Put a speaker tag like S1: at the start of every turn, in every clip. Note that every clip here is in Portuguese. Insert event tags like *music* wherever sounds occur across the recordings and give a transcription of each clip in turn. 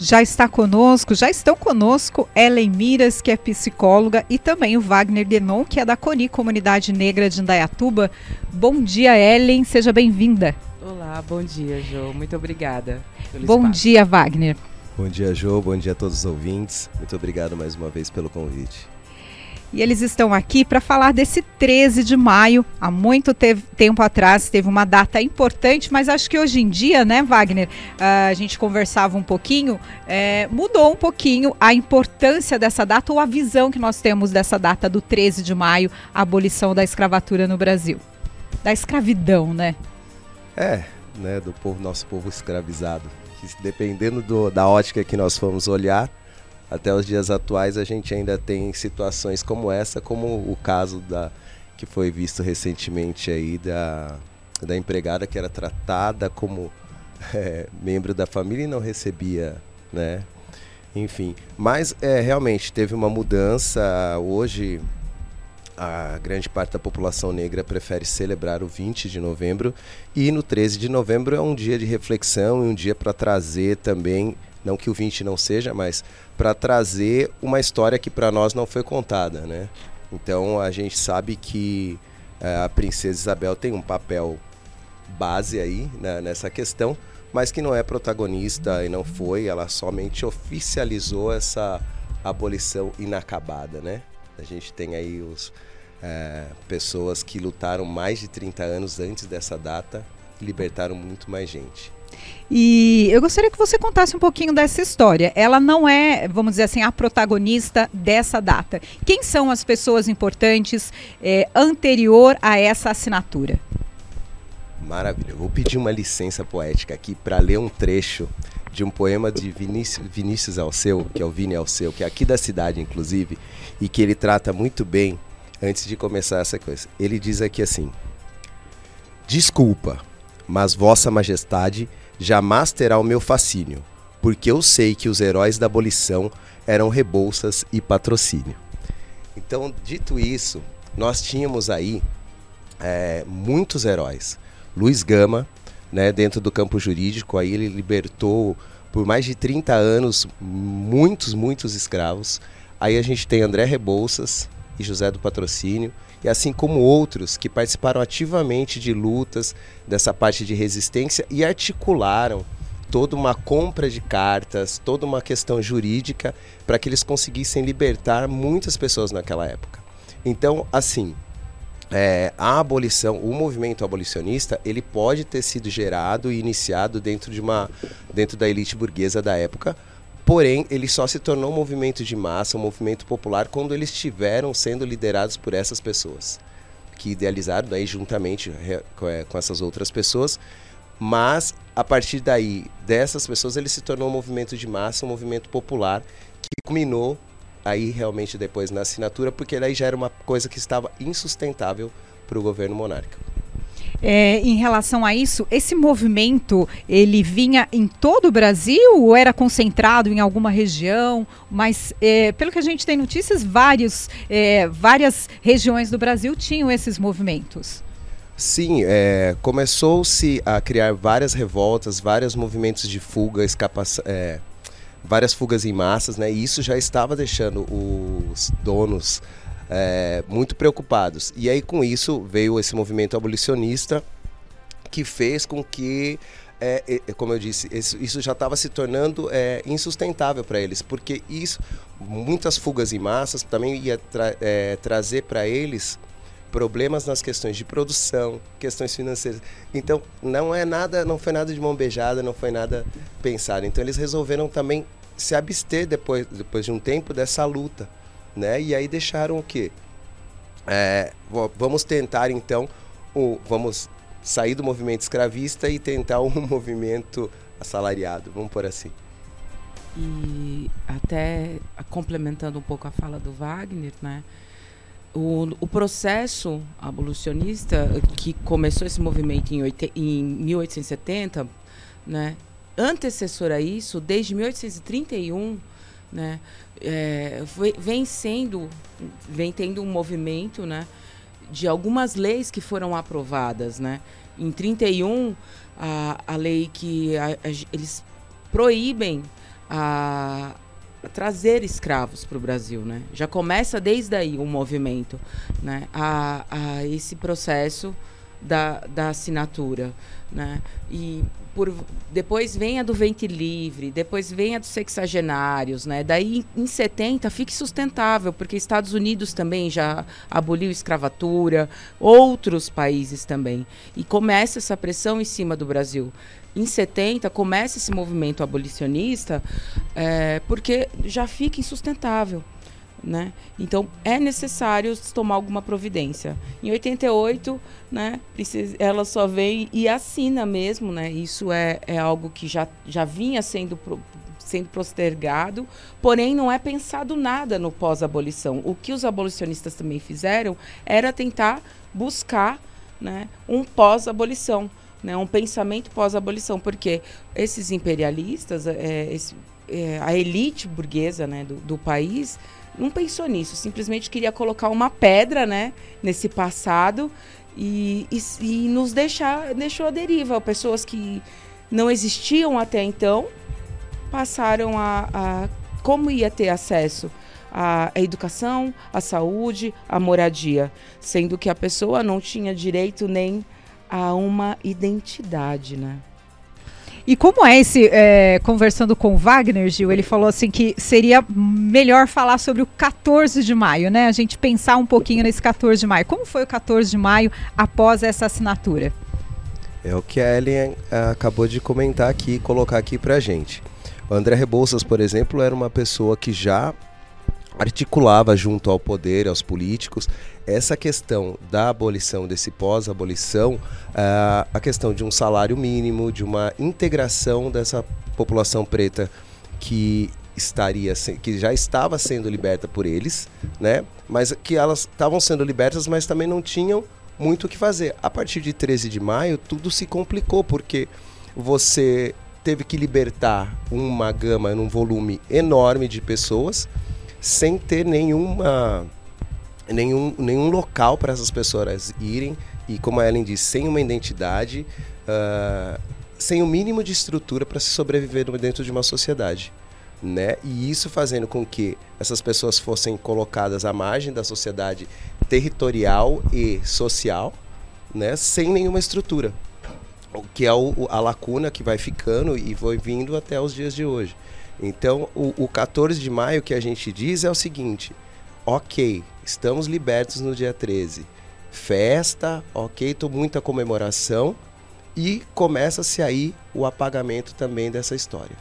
S1: Já está conosco, já estão conosco Ellen Miras, que é psicóloga, e também o Wagner Guenon, que é da CONI, Comunidade Negra de Indaiatuba. Bom dia, Ellen, seja bem-vinda.
S2: Olá, bom dia, Jo. Muito obrigada.
S1: bom espaço. dia, Wagner.
S3: Bom dia, Jo. Bom dia a todos os ouvintes. Muito obrigado mais uma vez pelo convite.
S1: E eles estão aqui para falar desse 13 de maio. Há muito teve, tempo atrás teve uma data importante, mas acho que hoje em dia, né, Wagner? Uh, a gente conversava um pouquinho, é, mudou um pouquinho a importância dessa data ou a visão que nós temos dessa data do 13 de maio, a abolição da escravatura no Brasil. Da escravidão, né?
S3: É, né, do povo, nosso povo escravizado. Dependendo do, da ótica que nós formos olhar, até os dias atuais a gente ainda tem situações como essa, como o caso da que foi visto recentemente aí da, da empregada que era tratada como *laughs* é, membro da família e não recebia, né? Enfim, mas é, realmente teve uma mudança. Hoje a grande parte da população negra prefere celebrar o 20 de novembro e no 13 de novembro é um dia de reflexão e um dia para trazer também não que o 20 não seja, mas para trazer uma história que para nós não foi contada, né? Então a gente sabe que é, a princesa Isabel tem um papel base aí né, nessa questão, mas que não é protagonista e não foi, ela somente oficializou essa abolição inacabada, né? A gente tem aí os é, pessoas que lutaram mais de 30 anos antes dessa data e libertaram muito mais gente.
S1: E eu gostaria que você contasse um pouquinho dessa história. Ela não é, vamos dizer assim, a protagonista dessa data. Quem são as pessoas importantes é, anterior a essa assinatura?
S3: Maravilha. Eu vou pedir uma licença poética aqui para ler um trecho de um poema de Vinícius, Vinícius Alceu, que é o Vini Alceu, que é aqui da cidade, inclusive, e que ele trata muito bem antes de começar essa coisa. Ele diz aqui assim: Desculpa, mas Vossa Majestade jamais terá o meu fascínio, porque eu sei que os heróis da abolição eram Rebouças e Patrocínio. Então, dito isso, nós tínhamos aí é, muitos heróis. Luiz Gama, né, dentro do campo jurídico, aí ele libertou por mais de 30 anos muitos, muitos escravos. Aí a gente tem André Rebouças e José do Patrocínio, e assim como outros que participaram ativamente de lutas dessa parte de resistência e articularam toda uma compra de cartas, toda uma questão jurídica para que eles conseguissem libertar muitas pessoas naquela época. Então, assim, é, a abolição, o movimento abolicionista, ele pode ter sido gerado e iniciado dentro de uma, dentro da elite burguesa da época, Porém, ele só se tornou um movimento de massa, um movimento popular, quando eles estiveram sendo liderados por essas pessoas, que idealizaram daí juntamente é, com essas outras pessoas. Mas, a partir daí, dessas pessoas, ele se tornou um movimento de massa, um movimento popular, que culminou aí realmente depois na assinatura, porque daí já era uma coisa que estava insustentável para o governo monárquico.
S1: É, em relação a isso, esse movimento ele vinha em todo o Brasil ou era concentrado em alguma região? Mas é, pelo que a gente tem notícias, vários, é, várias regiões do Brasil tinham esses movimentos.
S3: Sim, é, começou-se a criar várias revoltas, vários movimentos de fuga, é, várias fugas em massas, né? E isso já estava deixando os donos é, muito preocupados. E aí, com isso, veio esse movimento abolicionista que fez com que é, como eu disse, isso já estava se tornando é, insustentável para eles, porque isso, muitas fugas em massas também ia tra é, trazer para eles problemas nas questões de produção, questões financeiras. Então, não é nada, não foi nada de mão beijada, não foi nada pensado. Então, eles resolveram também se abster depois, depois de um tempo dessa luta né? E aí deixaram o quê? É, vamos tentar então, o, vamos sair do movimento escravista e tentar um *laughs* movimento assalariado, vamos por assim.
S2: E até complementando um pouco a fala do Wagner, né? O, o processo abolicionista que começou esse movimento em, em 1870, né? Antecessor a isso, desde 1831, né? É, vem sendo, vem tendo um movimento, né? De algumas leis que foram aprovadas, né? Em 31, a, a lei que a, a, eles proíbem a, trazer escravos para o Brasil, né? Já começa desde aí o um movimento, né? A, a esse processo da, da assinatura, né? E por, depois vem a do Vente Livre, depois vem a dos sexagenários, né? Daí em 70 fique sustentável, porque Estados Unidos também já aboliu escravatura, outros países também. E começa essa pressão em cima do Brasil. Em 70 começa esse movimento abolicionista, é, porque já fica insustentável. Né? Então é necessário tomar alguma providência. Em 88, né, ela só vem e assina mesmo, né? Isso é, é algo que já, já vinha sendo pro, sendo postergado, porém não é pensado nada no pós-abolição. O que os abolicionistas também fizeram era tentar buscar né, um pós-abolição, né, um pensamento pós-abolição, porque esses imperialistas, é, esse, é, a elite burguesa né, do, do país não pensou nisso, simplesmente queria colocar uma pedra, né, nesse passado e, e, e nos deixar, deixou a deriva. Pessoas que não existiam até então passaram a, a como ia ter acesso à, à educação, à saúde, à moradia, sendo que a pessoa não tinha direito nem a uma identidade, né?
S1: E como é esse, é, conversando com o Wagner, Gil, ele falou assim que seria melhor falar sobre o 14 de maio, né? A gente pensar um pouquinho nesse 14 de maio. Como foi o 14 de maio após essa assinatura?
S3: É o que a Ellen eh, acabou de comentar aqui e colocar aqui pra gente. O André Rebouças, por exemplo, era uma pessoa que já articulava junto ao poder, aos políticos, essa questão da abolição, desse pós-abolição, uh, a questão de um salário mínimo, de uma integração dessa população preta que estaria que já estava sendo liberta por eles, né? Mas que elas estavam sendo libertas, mas também não tinham muito o que fazer. A partir de 13 de maio, tudo se complicou porque você teve que libertar uma gama, um volume enorme de pessoas sem ter nenhuma nenhum, nenhum local para essas pessoas irem e como a Ellen disse, sem uma identidade, uh, sem o um mínimo de estrutura para se sobreviver dentro de uma sociedade. Né? E isso fazendo com que essas pessoas fossem colocadas à margem da sociedade territorial e social, né? sem nenhuma estrutura. O que é o, a lacuna que vai ficando e foi vindo até os dias de hoje. Então, o, o 14 de maio que a gente diz é o seguinte: ok, estamos libertos no dia 13. Festa, ok, tô muita comemoração e começa-se aí o apagamento também dessa história.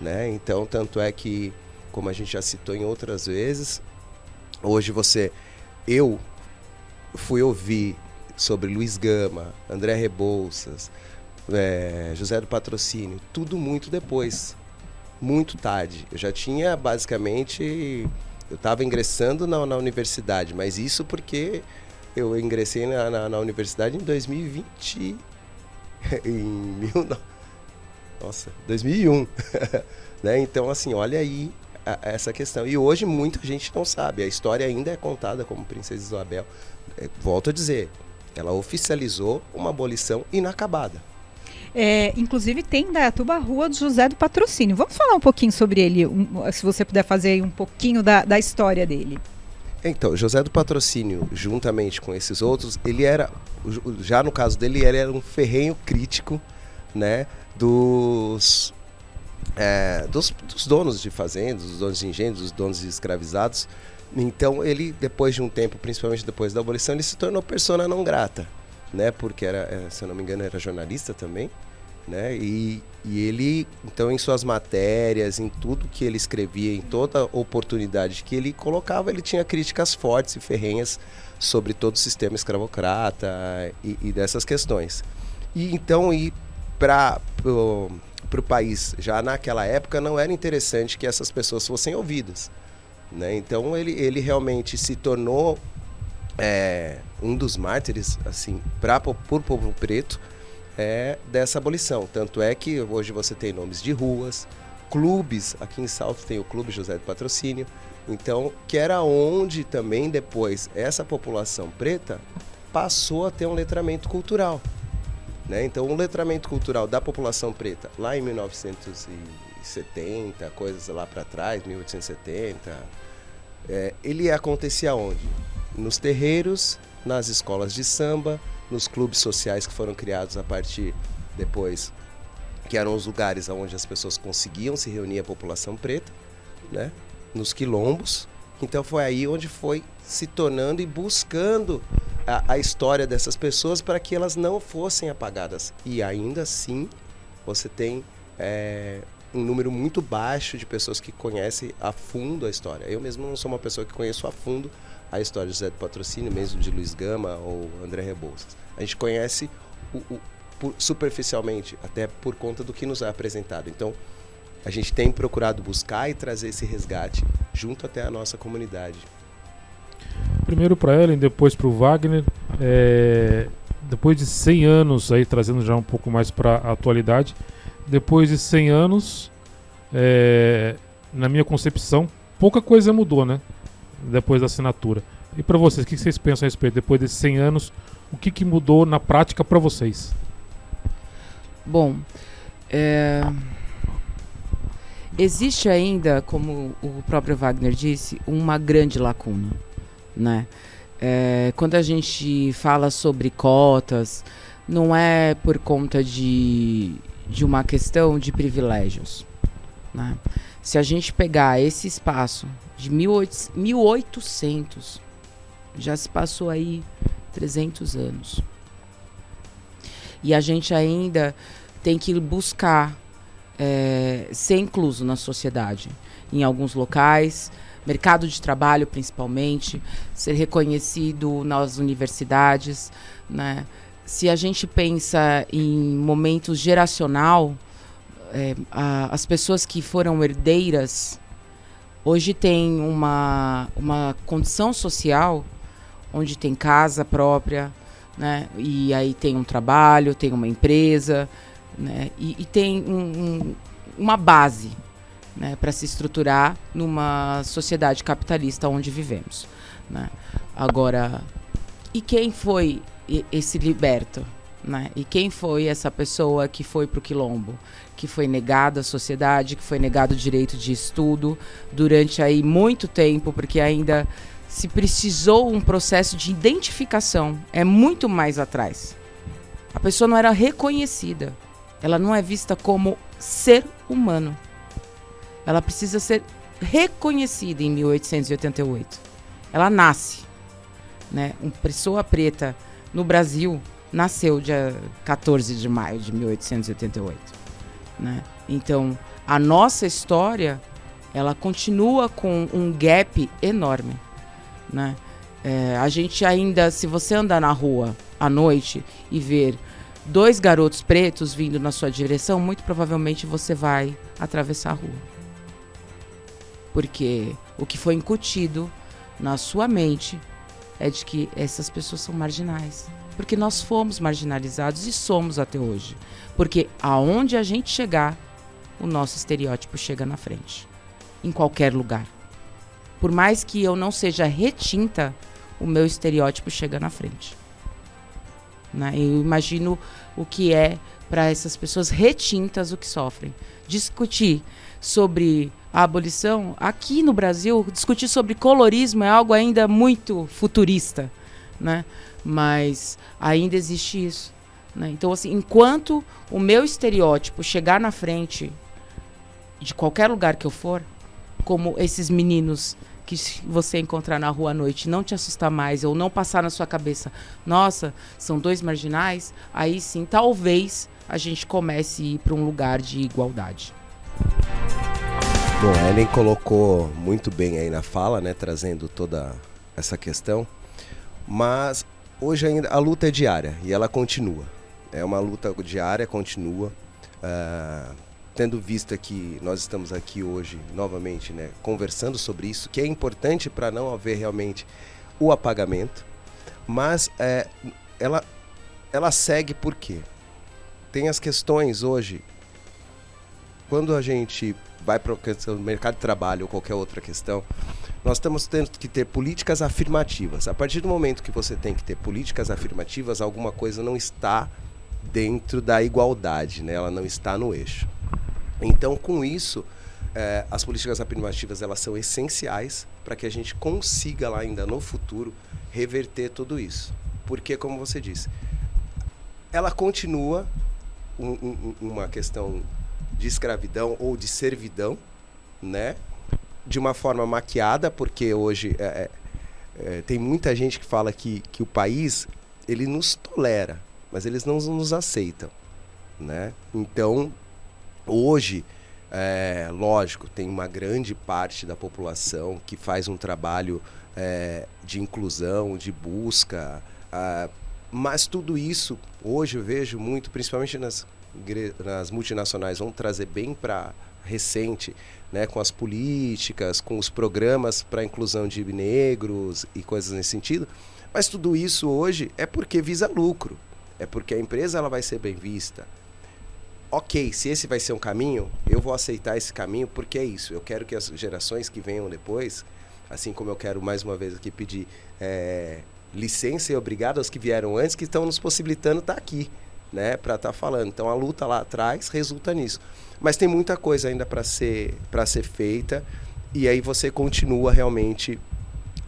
S3: Né? Então, tanto é que, como a gente já citou em outras vezes, hoje você, eu fui ouvir sobre Luiz Gama, André Rebouças, é, José do Patrocínio, tudo muito depois muito tarde. Eu já tinha basicamente. Eu estava ingressando na, na, universidade, mas isso porque eu ingressei na, na, na universidade em 2020. *laughs* em mil, nossa, 2001. *laughs* né? Então, assim, olha aí a, essa questão. E hoje muita gente não sabe. A história ainda é contada como Princesa Isabel. É, volto a dizer, ela oficializou uma abolição inacabada.
S1: É, inclusive tem Dayatuba a Rua do José do Patrocínio. Vamos falar um pouquinho sobre ele, um, se você puder fazer um pouquinho da, da história dele.
S3: Então, José do Patrocínio, juntamente com esses outros, ele era, já no caso dele, ele era um ferrenho crítico, né, dos, é, dos, dos, donos de fazendas, dos donos de engenhos, dos donos de escravizados. Então, ele, depois de um tempo, principalmente depois da abolição, ele se tornou persona não grata, né, porque era, é, se eu não me engano, era jornalista também, né? E, e ele, então, em suas matérias, em tudo que ele escrevia, em toda oportunidade que ele colocava, ele tinha críticas fortes e ferrenhas sobre todo o sistema escravocrata e, e dessas questões. E então, ir para o país, já naquela época, não era interessante que essas pessoas fossem ouvidas. Né? Então, ele, ele realmente se tornou é, um dos mártires assim, para por povo preto é dessa abolição. Tanto é que hoje você tem nomes de ruas, clubes, aqui em Salto tem o Clube José do Patrocínio, então, que era onde também depois essa população preta passou a ter um letramento cultural. Né? Então, o letramento cultural da população preta lá em 1960 1870, coisas lá para trás, 1870. É, ele acontecia onde? Nos terreiros, nas escolas de samba, nos clubes sociais que foram criados a partir depois, que eram os lugares onde as pessoas conseguiam se reunir, a população preta, né? nos quilombos. Então foi aí onde foi se tornando e buscando a, a história dessas pessoas para que elas não fossem apagadas. E ainda assim, você tem é, um número muito baixo de pessoas que conhecem a fundo a história. Eu mesmo não sou uma pessoa que conheço a fundo a história de José do Patrocínio, mesmo de Luiz Gama ou André Rebouças. A gente conhece o, o, por, superficialmente, até por conta do que nos é apresentado. Então, a gente tem procurado buscar e trazer esse resgate junto até a nossa comunidade.
S4: Primeiro para Ellen, depois para o Wagner. É, depois de 100 anos, aí trazendo já um pouco mais para a atualidade, depois de 100 anos, é, na minha concepção, pouca coisa mudou, né? Depois da assinatura. E para vocês, o que vocês pensam a respeito? Depois desses 100 anos, o que, que mudou na prática para vocês?
S2: Bom, é... existe ainda, como o próprio Wagner disse, uma grande lacuna, né? É, quando a gente fala sobre cotas, não é por conta de, de uma questão de privilégios. Né? Se a gente pegar esse espaço de 1800, já se passou aí 300 anos. E a gente ainda tem que buscar é, ser incluso na sociedade. Em alguns locais, mercado de trabalho principalmente, ser reconhecido nas universidades, né? Se a gente pensa em momentos geracional, é, a, as pessoas que foram herdeiras hoje têm uma, uma condição social onde tem casa própria, né? E aí tem um trabalho, tem uma empresa, né? E, e tem um, um, uma base, né, para se estruturar numa sociedade capitalista onde vivemos. Né? Agora, e quem foi esse liberto? Né? E quem foi essa pessoa que foi para o quilombo? Que foi negada à sociedade, que foi negado o direito de estudo durante aí muito tempo, porque ainda se precisou um processo de identificação. É muito mais atrás. A pessoa não era reconhecida. Ela não é vista como ser humano ela precisa ser reconhecida em 1888. Ela nasce, né? Uma pessoa preta no Brasil nasceu dia 14 de maio de 1888, né? Então, a nossa história, ela continua com um gap enorme, né? É, a gente ainda, se você andar na rua à noite e ver dois garotos pretos vindo na sua direção, muito provavelmente você vai atravessar a rua. Porque o que foi incutido na sua mente é de que essas pessoas são marginais. Porque nós fomos marginalizados e somos até hoje. Porque aonde a gente chegar, o nosso estereótipo chega na frente. Em qualquer lugar. Por mais que eu não seja retinta, o meu estereótipo chega na frente. Né? Eu imagino o que é para essas pessoas retintas o que sofrem. Discutir sobre a abolição, aqui no Brasil, discutir sobre colorismo é algo ainda muito futurista, né? Mas ainda existe isso. Né? Então, assim, enquanto o meu estereótipo chegar na frente de qualquer lugar que eu for, como esses meninos que você encontrar na rua à noite não te assustar mais ou não passar na sua cabeça, nossa, são dois marginais, aí sim, talvez a gente comece a ir para um lugar de igualdade.
S3: Bom, a Ellen colocou muito bem aí na fala, né, trazendo toda essa questão. Mas hoje ainda a luta é diária e ela continua. É uma luta diária, continua. Uh, tendo visto que nós estamos aqui hoje novamente, né, conversando sobre isso, que é importante para não haver realmente o apagamento. Mas é, ela, ela segue por quê? Tem as questões hoje. Quando a gente vai para o mercado de trabalho ou qualquer outra questão, nós estamos tendo que ter políticas afirmativas. A partir do momento que você tem que ter políticas afirmativas, alguma coisa não está dentro da igualdade, né? ela não está no eixo. Então, com isso, é, as políticas afirmativas elas são essenciais para que a gente consiga lá ainda no futuro reverter tudo isso. Porque, como você disse, ela continua um, um, uma questão de escravidão ou de servidão, né? De uma forma maquiada, porque hoje é, é, é, tem muita gente que fala que, que o país ele nos tolera, mas eles não nos aceitam, né? Então, hoje, é, lógico, tem uma grande parte da população que faz um trabalho é, de inclusão, de busca, ah, mas tudo isso, hoje eu vejo muito, principalmente nas, nas multinacionais, vão trazer bem para recente, né, com as políticas, com os programas para inclusão de negros e coisas nesse sentido. Mas tudo isso hoje é porque visa lucro, é porque a empresa ela vai ser bem vista. Ok, se esse vai ser um caminho, eu vou aceitar esse caminho porque é isso. Eu quero que as gerações que venham depois, assim como eu quero mais uma vez aqui pedir é, licença e obrigado aos que vieram antes, que estão nos possibilitando estar tá aqui, né, para estar tá falando. Então a luta lá atrás resulta nisso. Mas tem muita coisa ainda para ser para ser feita e aí você continua realmente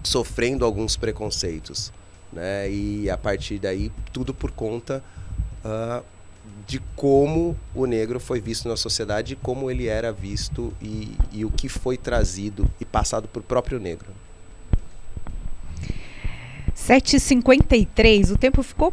S3: sofrendo alguns preconceitos, né? E a partir daí tudo por conta uh, de como o negro foi visto na sociedade, como ele era visto e, e o que foi trazido e passado por próprio negro.
S1: 7h53, o tempo ficou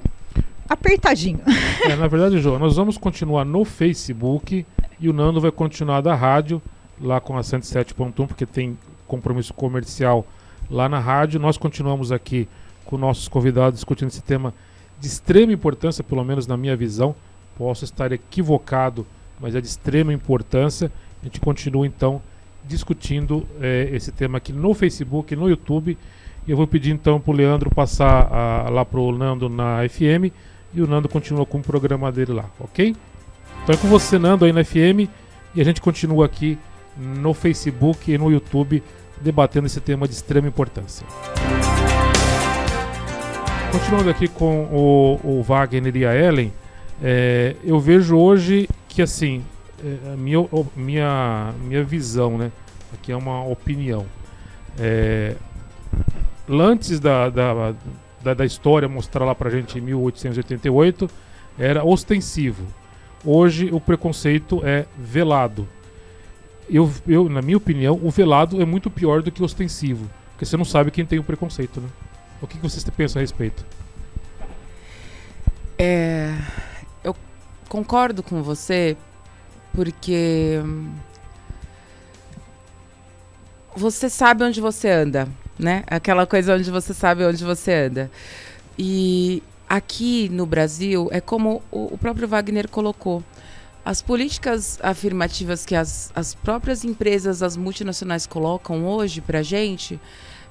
S1: apertadinho.
S4: É, na verdade, João, nós vamos continuar no Facebook e o Nando vai continuar da rádio, lá com a 107.1, porque tem compromisso comercial lá na rádio. Nós continuamos aqui com nossos convidados discutindo esse tema de extrema importância, pelo menos na minha visão. Posso estar equivocado, mas é de extrema importância. A gente continua então discutindo eh, esse tema aqui no Facebook, no YouTube eu vou pedir então para o Leandro passar a, lá para o Nando na FM e o Nando continua com o programa dele lá, ok? Então é com você, Nando, aí na FM e a gente continua aqui no Facebook e no YouTube debatendo esse tema de extrema importância. Continuando aqui com o, o Wagner e a Ellen, é, eu vejo hoje que assim, é, a minha, minha, minha visão, né? Aqui é uma opinião. É, antes da, da, da, da, história mostrar lá pra gente em 1888, era ostensivo. Hoje o preconceito é velado. Eu, eu, na minha opinião, o velado é muito pior do que o ostensivo. Porque você não sabe quem tem o preconceito, né? O que, que vocês pensam a respeito?
S2: É, eu concordo com você, porque hum, você sabe onde você anda né? Aquela coisa onde você sabe onde você anda. E aqui no Brasil é como o, próprio Wagner colocou. As políticas afirmativas que as, as próprias empresas, as multinacionais colocam hoje para gente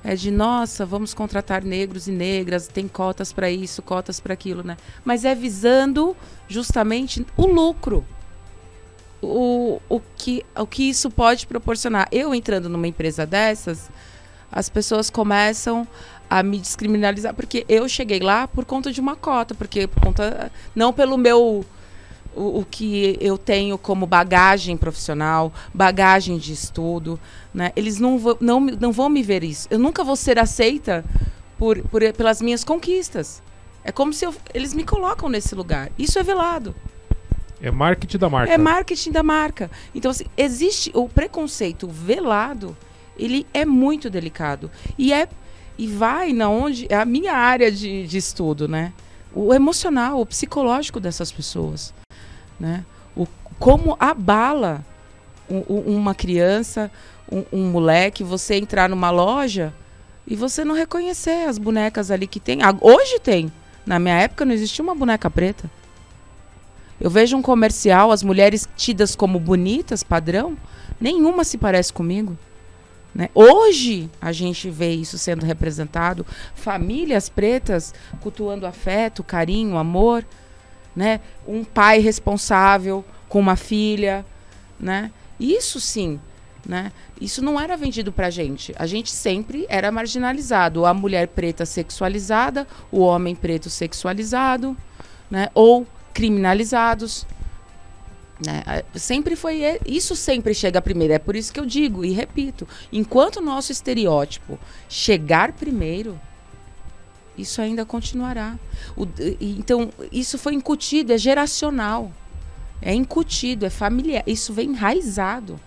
S2: é de nossa, vamos contratar negros e negras, tem cotas para isso, cotas para aquilo, né? Mas é visando justamente o lucro. O, o, que, o que isso pode proporcionar. Eu entrando numa empresa dessas, as pessoas começam a me descriminalizar porque eu cheguei lá por conta de uma cota, porque por conta não pelo meu o, o, que eu tenho como bagagem profissional, bagagem de estudo, né? Eles não, não, não vão me ver isso. Eu nunca vou ser aceita por, por pelas minhas conquistas. É como se eu, eles me colocam nesse lugar. Isso é velado.
S4: É marketing da marca.
S2: É marketing da marca. Então, assim, existe o preconceito velado ele é muito delicado. E é e vai na onde é a minha área de, de estudo, né? O emocional, o psicológico dessas pessoas, né? O como abala um, uma criança, um, um, moleque, você entrar numa loja e você não reconhecer as bonecas ali que tem. Hoje tem. Na minha época não existia uma boneca preta. Eu vejo um comercial, as mulheres tidas como bonitas, padrão, nenhuma se parece comigo. Né? Hoje a gente vê isso sendo representado, famílias pretas cultuando afeto, carinho, amor, né? um pai responsável com uma filha. Né? Isso sim. Né? Isso não era vendido pra gente. A gente sempre era marginalizado. A mulher preta sexualizada, o homem preto sexualizado, né? ou criminalizados. Né? Sempre foi isso sempre chega primeiro. É por isso que eu digo e repito: enquanto o nosso estereótipo chegar primeiro, isso ainda continuará. O, então isso foi incutido, é geracional, é incutido, é familiar. Isso vem enraizado.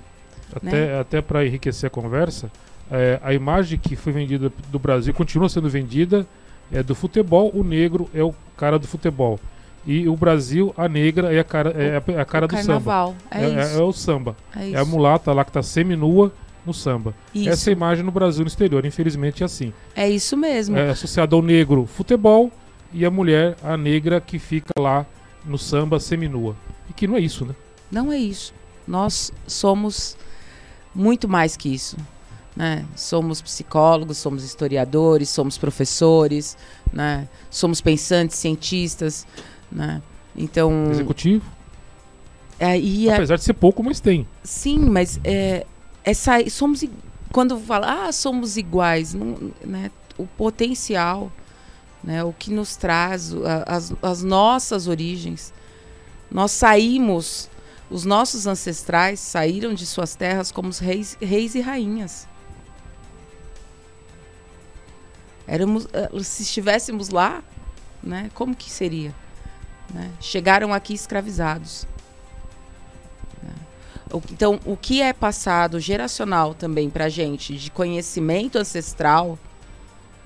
S4: Até, né? até para enriquecer a conversa, é, a imagem que foi vendida do Brasil continua sendo vendida é do futebol. O negro é o cara do futebol. E o Brasil, a negra é a cara, é a, a cara do
S2: carnaval.
S4: samba. É, é, é, é, o samba. É, é, a mulata lá que tá semi-nua no samba. Isso. Essa é imagem no Brasil no exterior, infelizmente é assim.
S2: É isso mesmo.
S4: É associado ao negro futebol e a mulher, a negra, que fica lá no samba semi-nua. E que não é isso, né?
S2: Não é isso. Nós somos muito mais que isso. Né? Somos psicólogos, somos historiadores, somos professores, né? somos pensantes, cientistas. Né? Então.
S4: Executivo?
S2: É,
S4: Apesar de ser pouco, mas tem.
S2: Sim, mas é, essa, somos quando fala, ah, somos iguais, não, né? o potencial, né? o que nos traz, as, as nossas origens. Nós saímos, os nossos ancestrais saíram de suas terras como reis, reis e rainhas. Éramos, eh, se estivéssemos lá, né, como que seria? Né? Chegaram aqui escravizados. Né? Então, o que é passado geracional também para a gente, de conhecimento ancestral,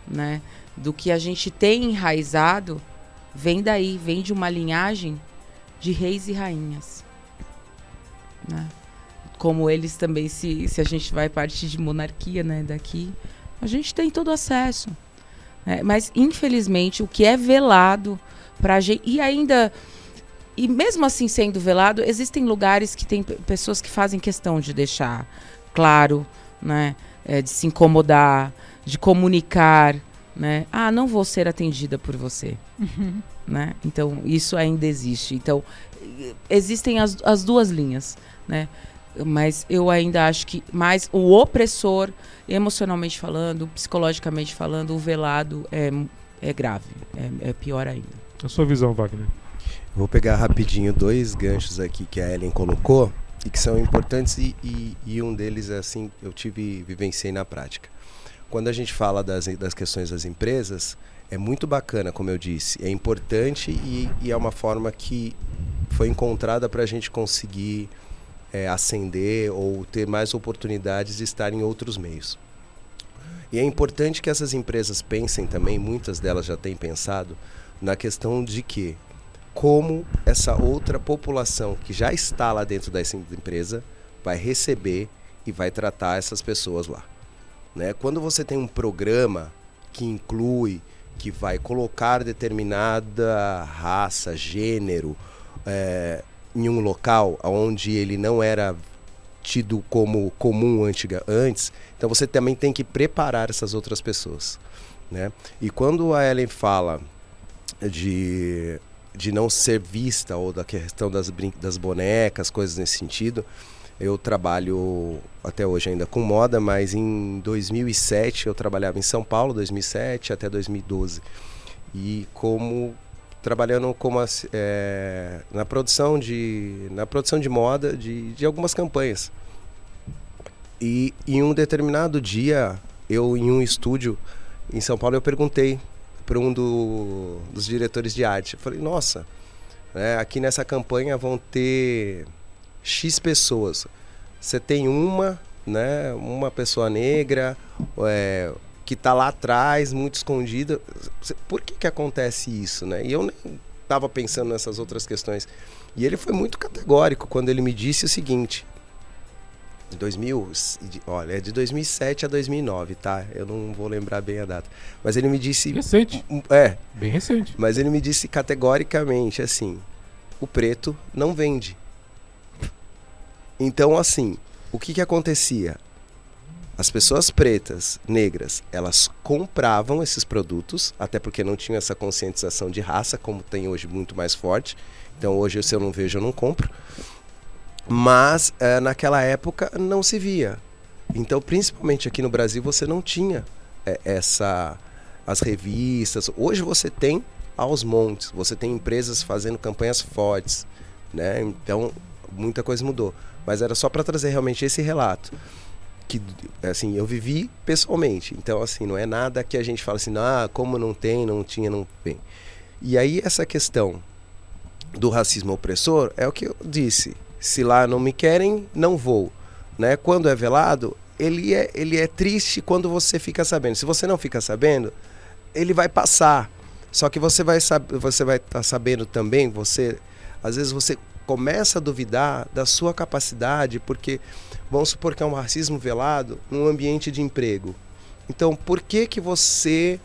S2: né, do que a gente tem enraizado, vem daí, vem de uma linhagem de reis e rainhas. Né? Como eles também, se, se a gente vai partir de monarquia né, daqui, a gente tem todo acesso. Né? Mas, infelizmente, o que é velado Pra e ainda. E mesmo assim sendo velado, existem lugares que tem pessoas que fazem questão de deixar claro, né? É, de se incomodar, de comunicar, né? Ah, não vou ser atendida por você. Uhum. Né? Então, isso ainda existe. Então, existem as, as duas linhas, né? Mas eu ainda acho que mais o opressor, emocionalmente falando, psicologicamente falando, o velado é, é grave, é, é pior ainda.
S4: A sua visão, Wagner.
S3: Vou pegar rapidinho dois ganchos aqui que a Ellen colocou e que são importantes e, e, e um deles é assim eu tive vivenciei na prática. Quando a gente fala das, das questões das empresas, é muito bacana, como eu disse, é importante e, e é uma forma que foi encontrada para a gente conseguir é, ascender ou ter mais oportunidades de estar em outros meios. E é importante que essas empresas pensem também, muitas delas já têm pensado, na questão de que como essa outra população que já está lá dentro dessa empresa vai receber e vai tratar essas pessoas lá. Né? Quando você tem um programa que inclui, que vai colocar determinada raça, gênero é, em um local onde ele não era tido como comum antiga, antes, então você também tem que preparar essas outras pessoas. Né? E quando a Ellen fala de, de não ser vista ou da questão das, das bonecas, coisas nesse sentido. Eu trabalho até hoje ainda com moda, mas em 2007 eu trabalhava em São Paulo, 2007 até 2012. E como trabalhando como é, na produção de na produção de moda de, de algumas campanhas. E em um determinado dia, eu em um estúdio em São Paulo eu perguntei para um do, dos diretores de arte. Eu falei, nossa, né, aqui nessa campanha vão ter X pessoas. Você tem uma, né, uma pessoa negra, é, que está lá atrás, muito escondida. Por que, que acontece isso? Né? E eu nem estava pensando nessas outras questões. E ele foi muito categórico quando ele me disse o seguinte: de 2000, olha, é de 2007 a 2009, tá? Eu não vou lembrar bem a data. Mas ele me disse.
S4: Recente.
S3: É.
S4: Bem recente.
S3: Mas ele me disse categoricamente assim: o preto não vende. Então, assim, o que que acontecia? As pessoas pretas, negras, elas compravam esses produtos, até porque não tinham essa conscientização de raça, como tem hoje muito mais forte. Então, hoje, se eu não vejo, eu não compro. Mas é, naquela época não se via. Então, principalmente aqui no Brasil, você não tinha é, essa as revistas. Hoje você tem aos montes, você tem empresas fazendo campanhas fortes, né? Então, muita coisa mudou. Mas era só para trazer realmente esse relato que assim eu vivi pessoalmente. Então assim não é nada que a gente fala assim, ah, como não tem, não tinha, não tem. E aí essa questão do racismo opressor é o que eu disse. Se lá não me querem, não vou. Né? Quando é velado, ele é, ele é triste quando você fica sabendo. Se você não fica sabendo, ele vai passar. Só que você vai você vai estar tá sabendo também, você às vezes você começa a duvidar da sua capacidade, porque vamos supor que é um racismo velado num ambiente de emprego. Então, por que que você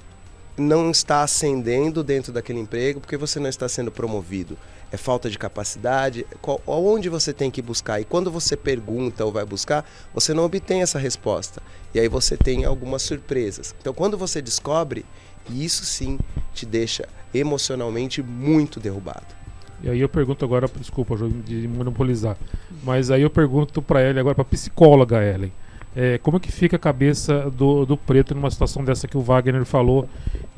S3: não está ascendendo dentro daquele emprego? Por que você não está sendo promovido? É falta de capacidade? Qual, onde você tem que buscar? E quando você pergunta ou vai buscar, você não obtém essa resposta. E aí você tem algumas surpresas. Então, quando você descobre, isso sim te deixa emocionalmente muito derrubado.
S4: E aí eu pergunto agora, desculpa, de monopolizar, mas aí eu pergunto para ela agora, para psicóloga Ellen, é, como é que fica a cabeça do, do preto numa situação dessa que o Wagner falou,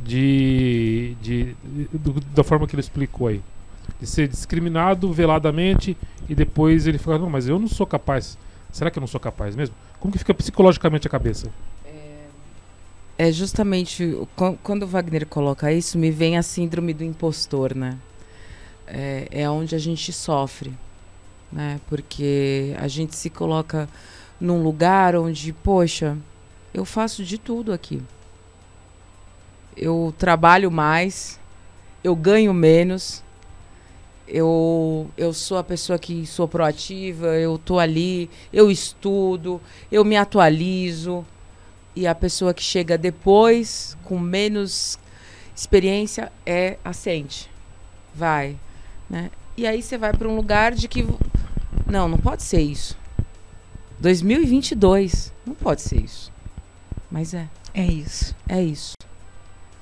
S4: de, de, de da forma que ele explicou aí? De ser discriminado veladamente e depois ele fala, não, mas eu não sou capaz. Será que eu não sou capaz mesmo? Como que fica psicologicamente a cabeça?
S2: É, é justamente quando o Wagner coloca isso, me vem a síndrome do impostor, né? é, é onde a gente sofre, né? Porque a gente se coloca num lugar onde, poxa, eu faço de tudo aqui. Eu trabalho mais, eu ganho menos, eu, eu sou a pessoa que sou proativa, eu tô ali, eu estudo, eu me atualizo. E a pessoa que chega depois, com menos experiência, é assente. Vai, né? E aí você vai para um lugar de que. Não, não pode ser isso. 2022. Não pode ser isso. Mas é.
S1: É isso.
S2: É isso.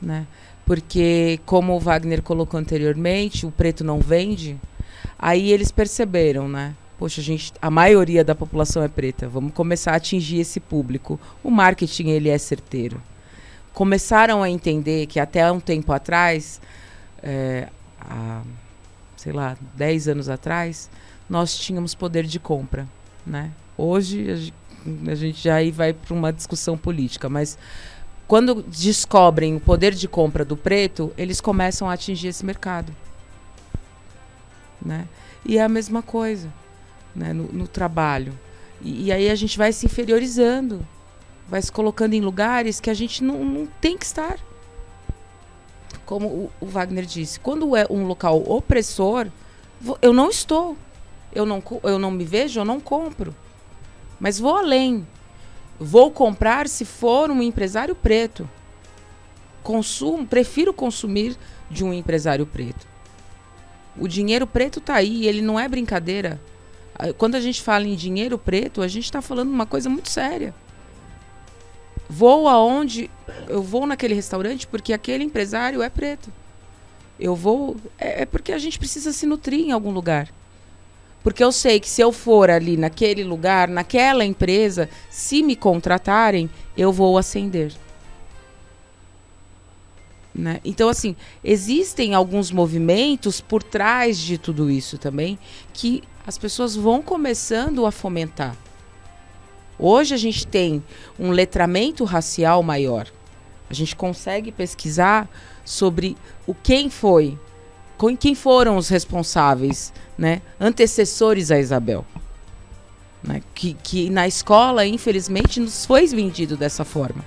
S2: Né? Porque, como o Wagner colocou anteriormente, o preto não vende. Aí eles perceberam, né? Poxa, a, gente, a maioria da população é preta. Vamos começar a atingir esse público. O marketing ele é certeiro. Começaram a entender que até um tempo atrás é, a sei lá, 10 anos atrás, nós tínhamos poder de compra, né? Hoje a gente já aí vai para uma discussão política, mas quando descobrem o poder de compra do preto, eles começam a atingir esse mercado, né? E é a mesma coisa, né? No, no trabalho. E, e, aí a gente vai se inferiorizando, vai se colocando em lugares que a gente não, não tem que estar como o, o Wagner disse, quando é um local opressor, eu não estou. Eu não, eu não me vejo, eu não compro. Mas vou além. Vou comprar se for um empresário preto. Consumo, prefiro consumir de um empresário preto. O dinheiro preto está aí, ele não é brincadeira. Quando a gente fala em dinheiro preto, a gente está falando uma coisa muito séria. Vou aonde. Eu vou naquele restaurante porque aquele empresário é preto. Eu vou. É, é porque a gente precisa se nutrir em algum lugar. Porque eu sei que se eu for ali naquele lugar, naquela empresa, se me contratarem, eu vou ascender. Né? Então, assim, existem alguns movimentos por trás de tudo isso também que as pessoas vão começando a fomentar. Hoje a gente tem um letramento racial maior. A gente consegue pesquisar sobre o quem foi, quem foram os responsáveis, né, antecessores a Isabel. Né, que, que na escola, infelizmente, nos foi vendido dessa forma.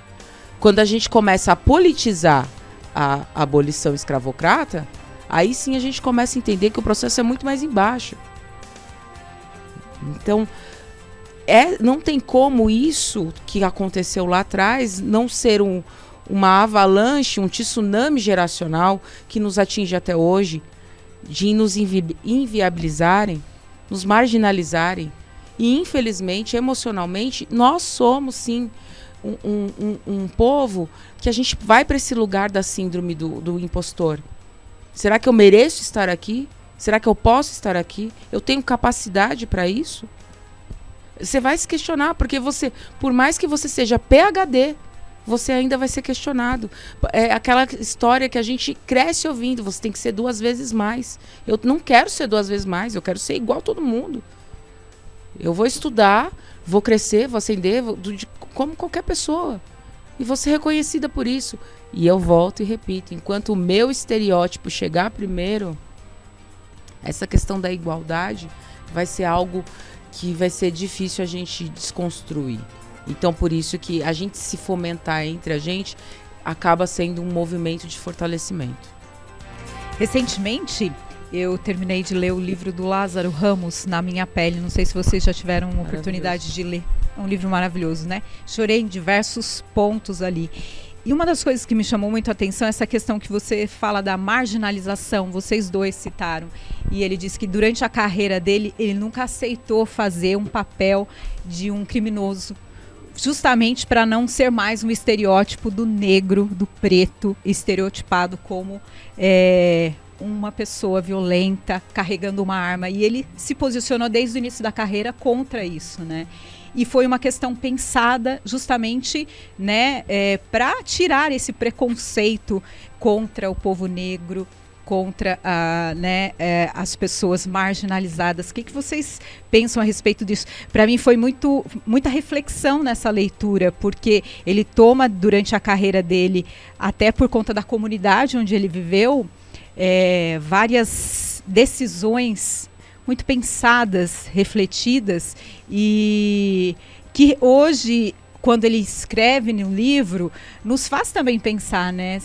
S2: Quando a gente começa a politizar a, a abolição escravocrata, aí sim a gente começa a entender que o processo é muito mais embaixo. Então, é, não tem como isso que aconteceu lá atrás não ser um, uma avalanche, um tsunami geracional que nos atinge até hoje, de nos invi inviabilizarem, nos marginalizarem. E, infelizmente, emocionalmente, nós somos, sim, um, um, um, povo que a gente vai para esse lugar da síndrome do, do impostor. Será que eu mereço estar aqui? Será que eu posso estar aqui? Eu tenho capacidade para isso? Você vai se questionar, porque você, por mais que você seja PhD, você ainda vai ser questionado. É aquela história que a gente cresce ouvindo, você tem que ser duas vezes mais. Eu não quero ser duas vezes mais, eu quero ser igual a todo mundo. Eu vou estudar, vou crescer, vou ascender, vou, de, como qualquer pessoa. E vou ser reconhecida por isso. E eu volto e repito: enquanto o meu estereótipo chegar primeiro, essa questão da igualdade vai ser algo que vai ser difícil a gente desconstruir. Então, por isso que a gente se fomentar entre a gente acaba sendo um movimento de fortalecimento.
S1: Recentemente, eu terminei de ler o livro do Lázaro Ramos, Na Minha Pele. Não sei se vocês já tiveram uma oportunidade de ler. É um livro maravilhoso, né? Chorei em diversos pontos ali. E uma das coisas que me chamou muito a atenção é essa questão que você fala da marginalização, vocês dois citaram. E ele disse que durante a carreira dele, ele nunca aceitou fazer um papel de um criminoso justamente para não ser mais um estereótipo do negro, do preto, estereotipado como é, uma pessoa violenta carregando uma arma. E ele se posicionou desde o início da carreira contra isso, né? E foi uma questão pensada justamente né, é, para tirar esse preconceito contra o povo negro, contra a, né, é, as pessoas marginalizadas. O que, que vocês pensam a respeito disso? Para mim foi muito, muita reflexão nessa leitura, porque ele toma durante a carreira dele, até por conta da comunidade onde ele viveu, é, várias decisões muito pensadas, refletidas e que hoje quando ele escreve no livro, nos faz também pensar, né?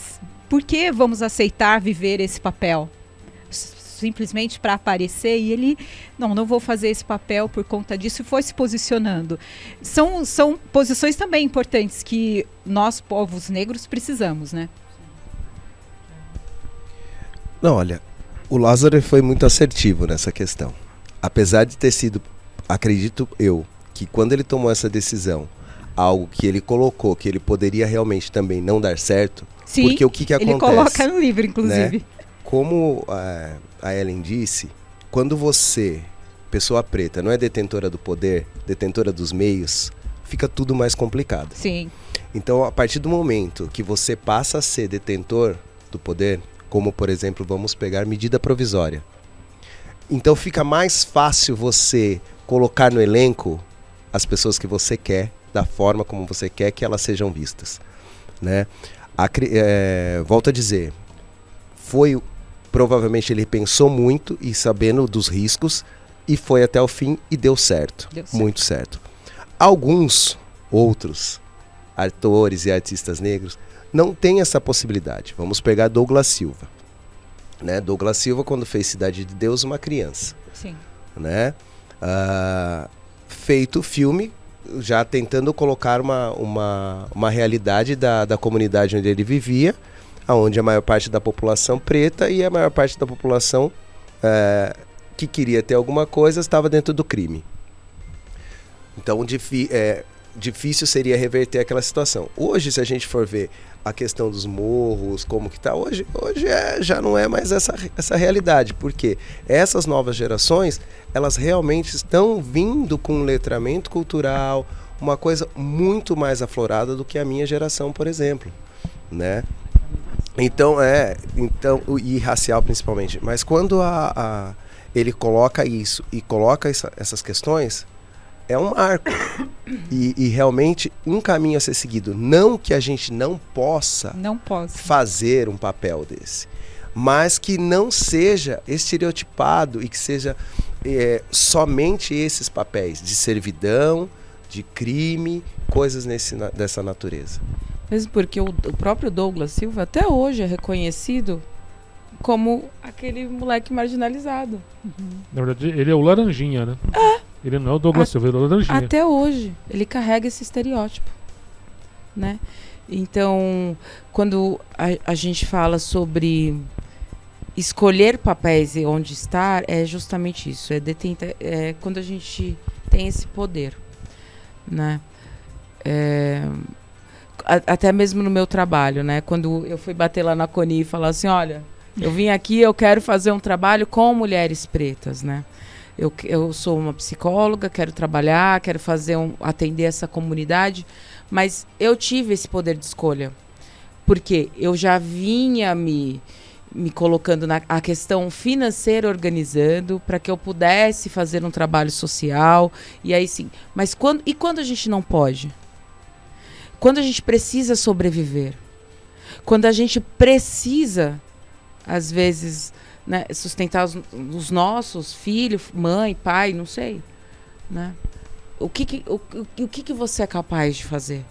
S1: Por que vamos aceitar viver esse papel? Simplesmente para aparecer e ele, não, não vou fazer esse papel por conta disso e foi se posicionando. São, são posições também importantes que nós, povos negros, precisamos, né?
S3: Não, olha, o Lázaro foi muito assertivo nessa questão. Apesar de ter sido, acredito eu, que quando ele tomou essa decisão, algo que ele colocou que ele poderia realmente também não dar certo,
S1: Sim,
S3: porque o que, que acontece?
S1: Ele coloca no livro, inclusive. Né?
S3: Como a, a Ellen disse, quando você, pessoa preta, não é detentora do poder, detentora dos meios, fica tudo mais complicado.
S1: Sim.
S3: Então, a partir do momento que você passa a ser detentor do poder, como por exemplo, vamos pegar medida provisória. Então fica mais fácil você colocar no elenco as pessoas que você quer, da forma como você quer que elas sejam vistas, né? A, é, volto a dizer, foi provavelmente ele pensou muito e sabendo dos riscos e foi até o fim e deu certo, deu certo. muito certo. Alguns outros atores e artistas negros não têm essa possibilidade. Vamos pegar Douglas Silva, né? Douglas Silva quando fez Cidade de Deus uma criança,
S1: Sim.
S3: né? Uh, feito o filme já tentando colocar uma, uma, uma realidade da, da comunidade onde ele vivia, onde a maior parte da população preta e a maior parte da população é, que queria ter alguma coisa estava dentro do crime. Então, é, difícil seria reverter aquela situação. Hoje, se a gente for ver a questão dos morros, como que está hoje, hoje é, já não é mais essa, essa realidade, porque essas novas gerações, elas realmente estão vindo com um letramento cultural, uma coisa muito mais aflorada do que a minha geração, por exemplo, né? Então, é, então, e racial principalmente. Mas quando a, a ele coloca isso e coloca essa, essas questões, é um marco. E, e, realmente um caminho a ser seguido. Não que a gente não possa,
S1: não possa
S3: fazer um papel desse, mas que não seja estereotipado e que seja é, somente esses papéis de servidão, de crime, coisas nesse, dessa natureza.
S2: Mesmo porque o, o próprio Douglas Silva até hoje é reconhecido como aquele moleque marginalizado.
S4: Uhum. Na verdade, ele é o laranjinha, né?
S2: É.
S4: Ele não é o Douglas Silva, ele é o laranjinha.
S2: Até hoje, ele carrega esse estereótipo, né? Então, quando a, a gente fala sobre escolher papéis e onde estar, é justamente isso. É, detenta, é quando a gente tem esse poder, né? É, até mesmo no meu trabalho, né? Quando eu fui bater lá na Coni e falar assim, olha, eu vim aqui, eu quero fazer um trabalho com mulheres pretas, né? Eu, eu sou uma psicóloga, quero trabalhar, quero fazer um, atender essa comunidade, mas eu tive esse poder de escolha. Porque eu já vinha me, me colocando na a questão financeira organizando para que eu pudesse fazer um trabalho social e aí sim. Mas quando e quando a gente não pode? Quando a gente precisa sobreviver? Quando a gente precisa às vezes né, sustentar os, os, nossos filhos, mãe, pai, não sei, né? O que que, o, o, que que você é capaz de fazer,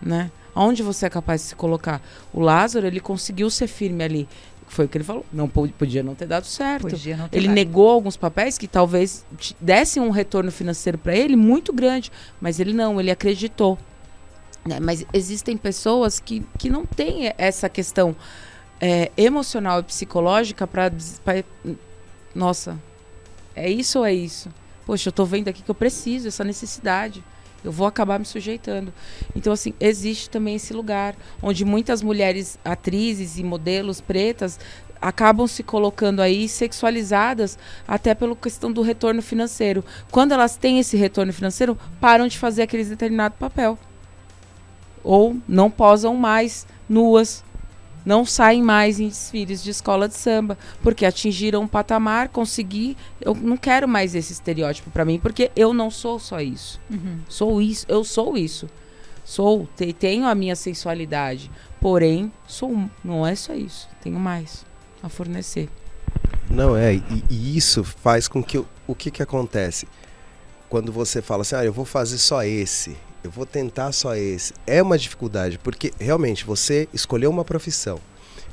S2: né? Onde você é capaz de se colocar? O Lázaro, ele conseguiu ser firme ali. Foi o que ele falou. Não podia não ter dado certo. Ter ele dado. negou alguns papéis que talvez dessem um retorno financeiro para ele muito grande, mas ele não, ele acreditou. Né? Mas existem pessoas que, que não têm essa questão é, emocional e psicológica para. Nossa, é isso ou é isso? Poxa, eu estou vendo aqui que eu preciso, essa necessidade eu vou acabar me sujeitando. Então, assim, existe também esse lugar onde muitas mulheres atrizes e modelos pretas acabam se colocando aí sexualizadas até pela questão do retorno financeiro. Quando elas têm esse retorno financeiro, param de fazer aquele determinado papel. Ou não posam mais nuas não saem mais em desfiles de escola de samba, porque atingiram um patamar, consegui. Eu não quero mais esse estereótipo para mim, porque eu não sou só isso. Uhum. Sou isso, eu sou isso. Sou, te, tenho a minha sensualidade, porém, sou, não é só isso. Tenho mais a fornecer.
S3: Não é, e, e isso faz com que o que que acontece? Quando você fala assim, ah, eu vou fazer só esse, eu vou tentar só esse. É uma dificuldade, porque realmente você escolheu uma profissão.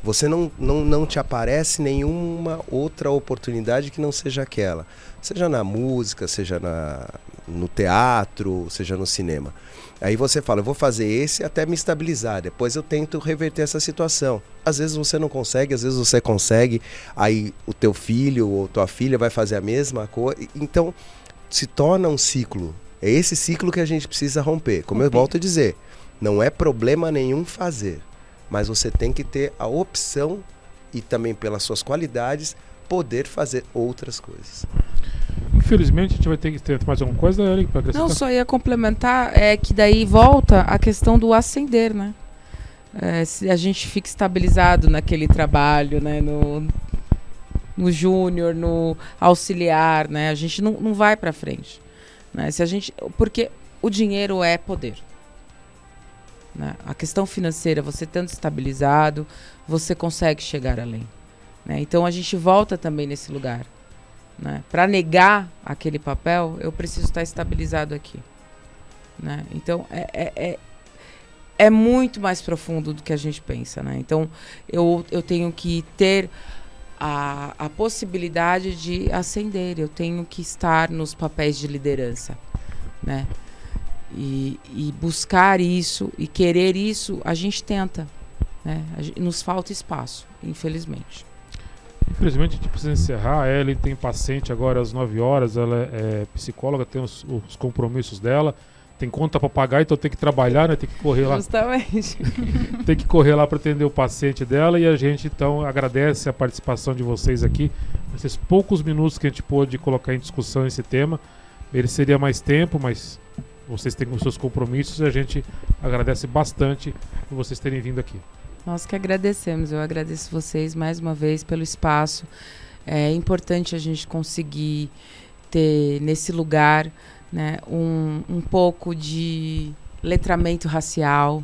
S3: Você não, não, não te aparece nenhuma outra oportunidade que não seja aquela. Seja na música, seja na, no teatro, seja no cinema. Aí você fala, eu vou fazer esse até me estabilizar, depois eu tento reverter essa situação. Às vezes você não consegue, às vezes você consegue, aí o teu filho ou tua filha vai fazer a mesma coisa. Então se torna um ciclo é esse ciclo que a gente precisa romper. Como romper. eu volto a dizer, não é problema nenhum fazer, mas você tem que ter a opção e também pelas suas qualidades poder fazer outras coisas.
S4: Infelizmente, a gente vai ter que ter mais alguma coisa, Eric, para
S2: acrescentar? Não, só ia complementar, é que daí volta a questão do ascender, né? É, se a gente fica estabilizado naquele trabalho, né? No, no júnior, no auxiliar, né? A gente não, não vai para frente. Né? Se a gente, porque o dinheiro é poder. Né? A questão financeira, você estando estabilizado, você consegue chegar além. Né? Então a gente volta também nesse lugar. Né? Para negar aquele papel, eu preciso estar estabilizado aqui. Né? Então é, é, é, é, muito mais profundo do que a gente pensa. Né? Então eu, eu tenho que ter a, a possibilidade de ascender, eu tenho que estar nos papéis de liderança, né? E, e buscar isso e querer isso, a gente tenta, né? Gente, nos falta espaço, infelizmente.
S4: Infelizmente a gente precisa encerrar. A Ellen tem paciente agora às 9 horas, ela é, é psicóloga, tem os, os compromissos dela tem conta para pagar, então tem que trabalhar, né? Tem que correr lá.
S2: Justamente. *laughs*
S4: tem que correr lá para atender o paciente dela e a gente então agradece a participação de vocês aqui. Esses poucos minutos que a gente pôde colocar em discussão esse tema. Mereceria mais tempo, mas vocês têm os seus compromissos e a gente agradece bastante por vocês terem vindo aqui.
S2: Nós que agradecemos. Eu agradeço vocês mais uma vez pelo espaço. É importante a gente conseguir ter nesse lugar né, um, um pouco de letramento racial,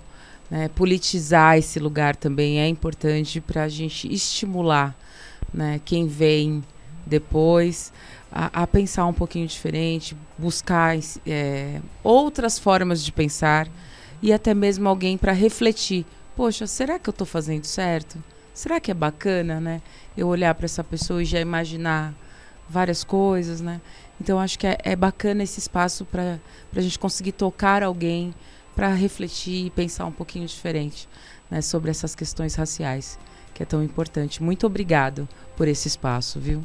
S2: né, politizar esse lugar também é importante para a gente estimular né, quem vem depois a, a, pensar um pouquinho diferente, buscar é, outras formas de pensar e até mesmo alguém para refletir. Poxa, será que eu estou fazendo certo? Será que é bacana, né? Eu olhar para essa pessoa e já imaginar várias coisas, né? Então acho que é, é bacana esse espaço para a gente conseguir tocar alguém para refletir e pensar um pouquinho diferente né, sobre essas questões raciais, que é tão importante. Muito obrigado por esse espaço, viu?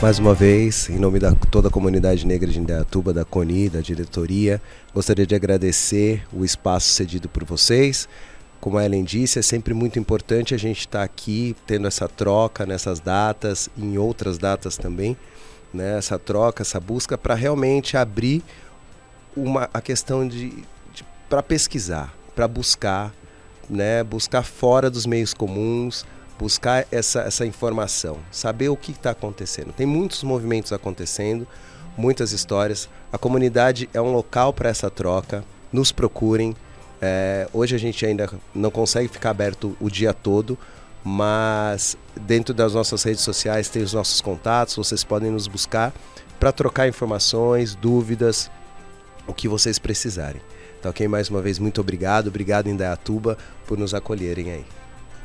S3: Mais uma vez, em nome da toda a comunidade negra de Indaiatuba, da CONI, da diretoria, gostaria de agradecer o espaço cedido por vocês. Como a Ellen disse, é sempre muito importante a gente estar tá aqui tendo essa troca nessas datas, em outras datas também, né? essa troca, essa busca para realmente abrir uma, a questão de, de para pesquisar, para buscar, né, buscar fora dos meios comuns, buscar essa, essa informação, saber o que está acontecendo. Tem muitos movimentos acontecendo, muitas histórias. A comunidade é um local para essa troca. Nos procurem. É, hoje a gente ainda não consegue ficar aberto o dia todo, mas dentro das nossas redes sociais tem os nossos contatos, vocês podem nos buscar para trocar informações, dúvidas, o que vocês precisarem. Então, ok, mais uma vez, muito obrigado. Obrigado, Indaiatuba, por nos acolherem aí.